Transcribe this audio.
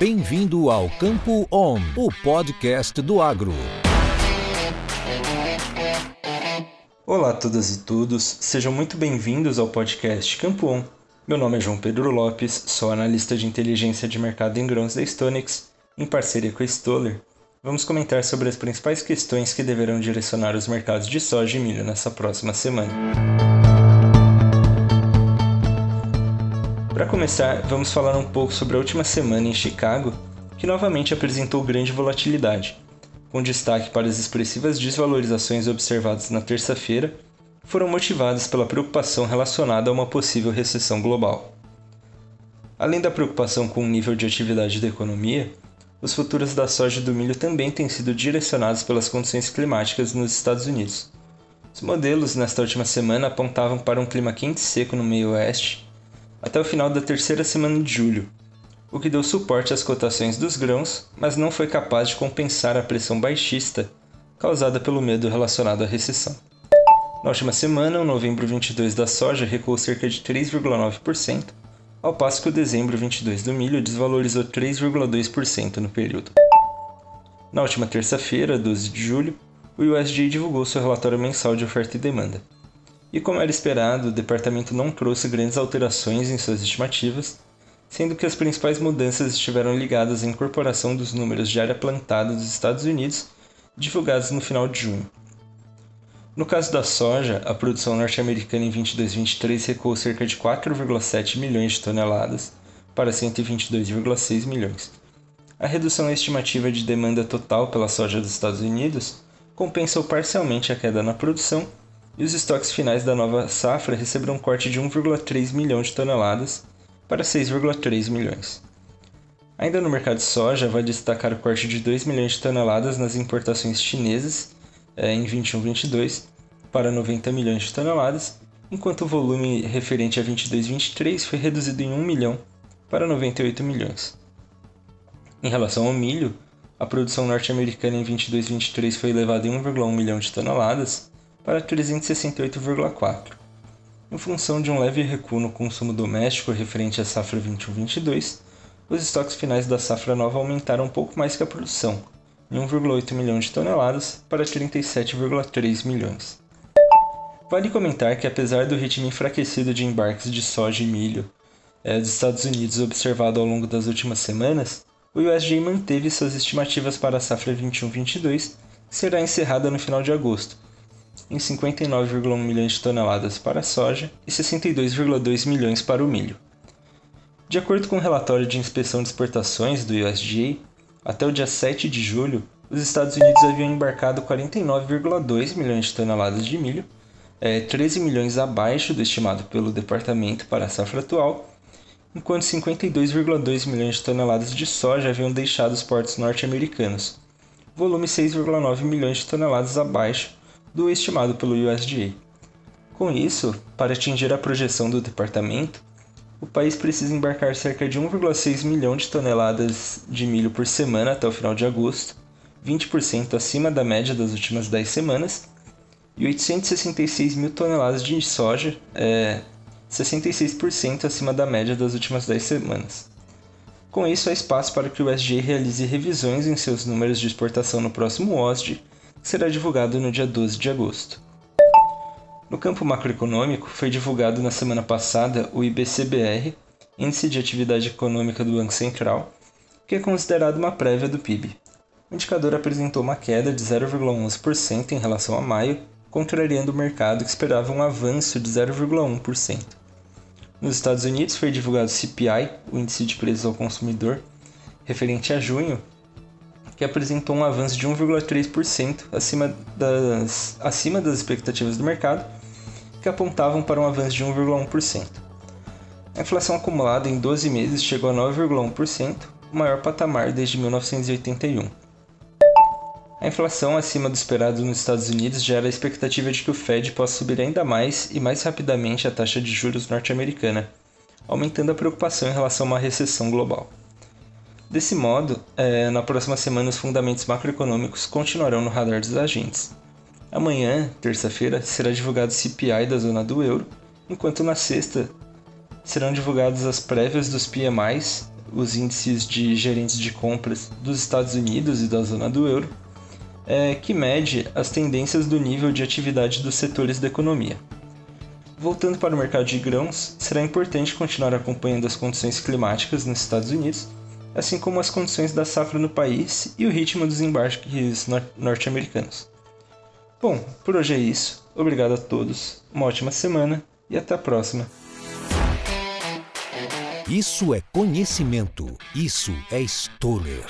Bem-vindo ao Campo On, o podcast do agro. Olá a todas e todos, sejam muito bem-vindos ao podcast Campo On. Meu nome é João Pedro Lopes, sou analista de inteligência de mercado em grãos da Stonex, em parceria com a Stoller. Vamos comentar sobre as principais questões que deverão direcionar os mercados de soja e milho nessa próxima semana. Para começar, vamos falar um pouco sobre a última semana em Chicago, que novamente apresentou grande volatilidade, com destaque para as expressivas desvalorizações observadas na terça-feira, foram motivadas pela preocupação relacionada a uma possível recessão global. Além da preocupação com o nível de atividade da economia, os futuros da soja e do milho também têm sido direcionados pelas condições climáticas nos Estados Unidos. Os modelos nesta última semana apontavam para um clima quente e seco no meio oeste, até o final da terceira semana de julho, o que deu suporte às cotações dos grãos, mas não foi capaz de compensar a pressão baixista causada pelo medo relacionado à recessão. Na última semana, o novembro 22 da soja recuou cerca de 3,9%, ao passo que o dezembro 22 do milho desvalorizou 3,2% no período. Na última terça-feira, 12 de julho, o USDA divulgou seu relatório mensal de oferta e demanda. E como era esperado, o departamento não trouxe grandes alterações em suas estimativas, sendo que as principais mudanças estiveram ligadas à incorporação dos números de área plantada dos Estados Unidos, divulgados no final de junho. No caso da soja, a produção norte-americana em 22-23 recuou cerca de 4,7 milhões de toneladas para 122,6 milhões. A redução estimativa de demanda total pela soja dos Estados Unidos compensou parcialmente a queda na produção e os estoques finais da nova safra receberam um corte de 1,3 milhão de toneladas para 6,3 milhões. Ainda no mercado de soja, vale destacar o corte de 2 milhões de toneladas nas importações chinesas é, em 21-22 para 90 milhões de toneladas, enquanto o volume referente a 22-23 foi reduzido em 1 milhão para 98 milhões. Em relação ao milho, a produção norte-americana em 22-23 foi elevada em 1,1 milhão de toneladas, para 368,4, em função de um leve recuo no consumo doméstico referente à safra 21-22, os estoques finais da safra nova aumentaram um pouco mais que a produção, em 1,8 milhão de toneladas para 37,3 milhões. Vale comentar que apesar do ritmo enfraquecido de embarques de soja e milho é, dos Estados Unidos observado ao longo das últimas semanas, o USDA manteve suas estimativas para a safra 21-22, que será encerrada no final de agosto, em 59,1 milhões de toneladas para a soja e 62,2 milhões para o milho. De acordo com o relatório de inspeção de exportações do USDA, até o dia 7 de julho, os Estados Unidos haviam embarcado 49,2 milhões de toneladas de milho, é, 13 milhões abaixo do estimado pelo departamento para a safra atual, enquanto 52,2 milhões de toneladas de soja haviam deixado os portos norte-americanos, volume 6,9 milhões de toneladas abaixo do estimado pelo USDA. Com isso, para atingir a projeção do departamento, o país precisa embarcar cerca de 1,6 milhão de toneladas de milho por semana até o final de agosto, 20% acima da média das últimas 10 semanas, e 866 mil toneladas de soja, é, 66% acima da média das últimas 10 semanas. Com isso, há espaço para que o USDA realize revisões em seus números de exportação no próximo OSD será divulgado no dia 12 de agosto. No campo macroeconômico, foi divulgado na semana passada o IBCBR, Índice de Atividade Econômica do Banco Central, que é considerado uma prévia do PIB. O indicador apresentou uma queda de 0,11% em relação a maio, contrariando o mercado que esperava um avanço de 0,1%. Nos Estados Unidos foi divulgado o CPI, o Índice de Preços ao Consumidor, referente a junho, que apresentou um avanço de 1,3% acima das, acima das expectativas do mercado, que apontavam para um avanço de 1,1%. A inflação acumulada em 12 meses chegou a 9,1%, o maior patamar desde 1981. A inflação acima do esperado nos Estados Unidos gera a expectativa de que o Fed possa subir ainda mais e mais rapidamente a taxa de juros norte-americana, aumentando a preocupação em relação a uma recessão global. Desse modo, é, na próxima semana os fundamentos macroeconômicos continuarão no radar dos agentes. Amanhã, terça-feira, será divulgado o CPI da zona do euro, enquanto na sexta serão divulgadas as prévias dos PMIs, os índices de gerentes de compras dos Estados Unidos e da zona do euro, é, que mede as tendências do nível de atividade dos setores da economia. Voltando para o mercado de grãos, será importante continuar acompanhando as condições climáticas nos Estados Unidos, assim como as condições da safra no país e o ritmo dos embarques norte-americanos. Bom, por hoje é isso. Obrigado a todos, uma ótima semana e até a próxima. Isso é conhecimento, isso é Stoller.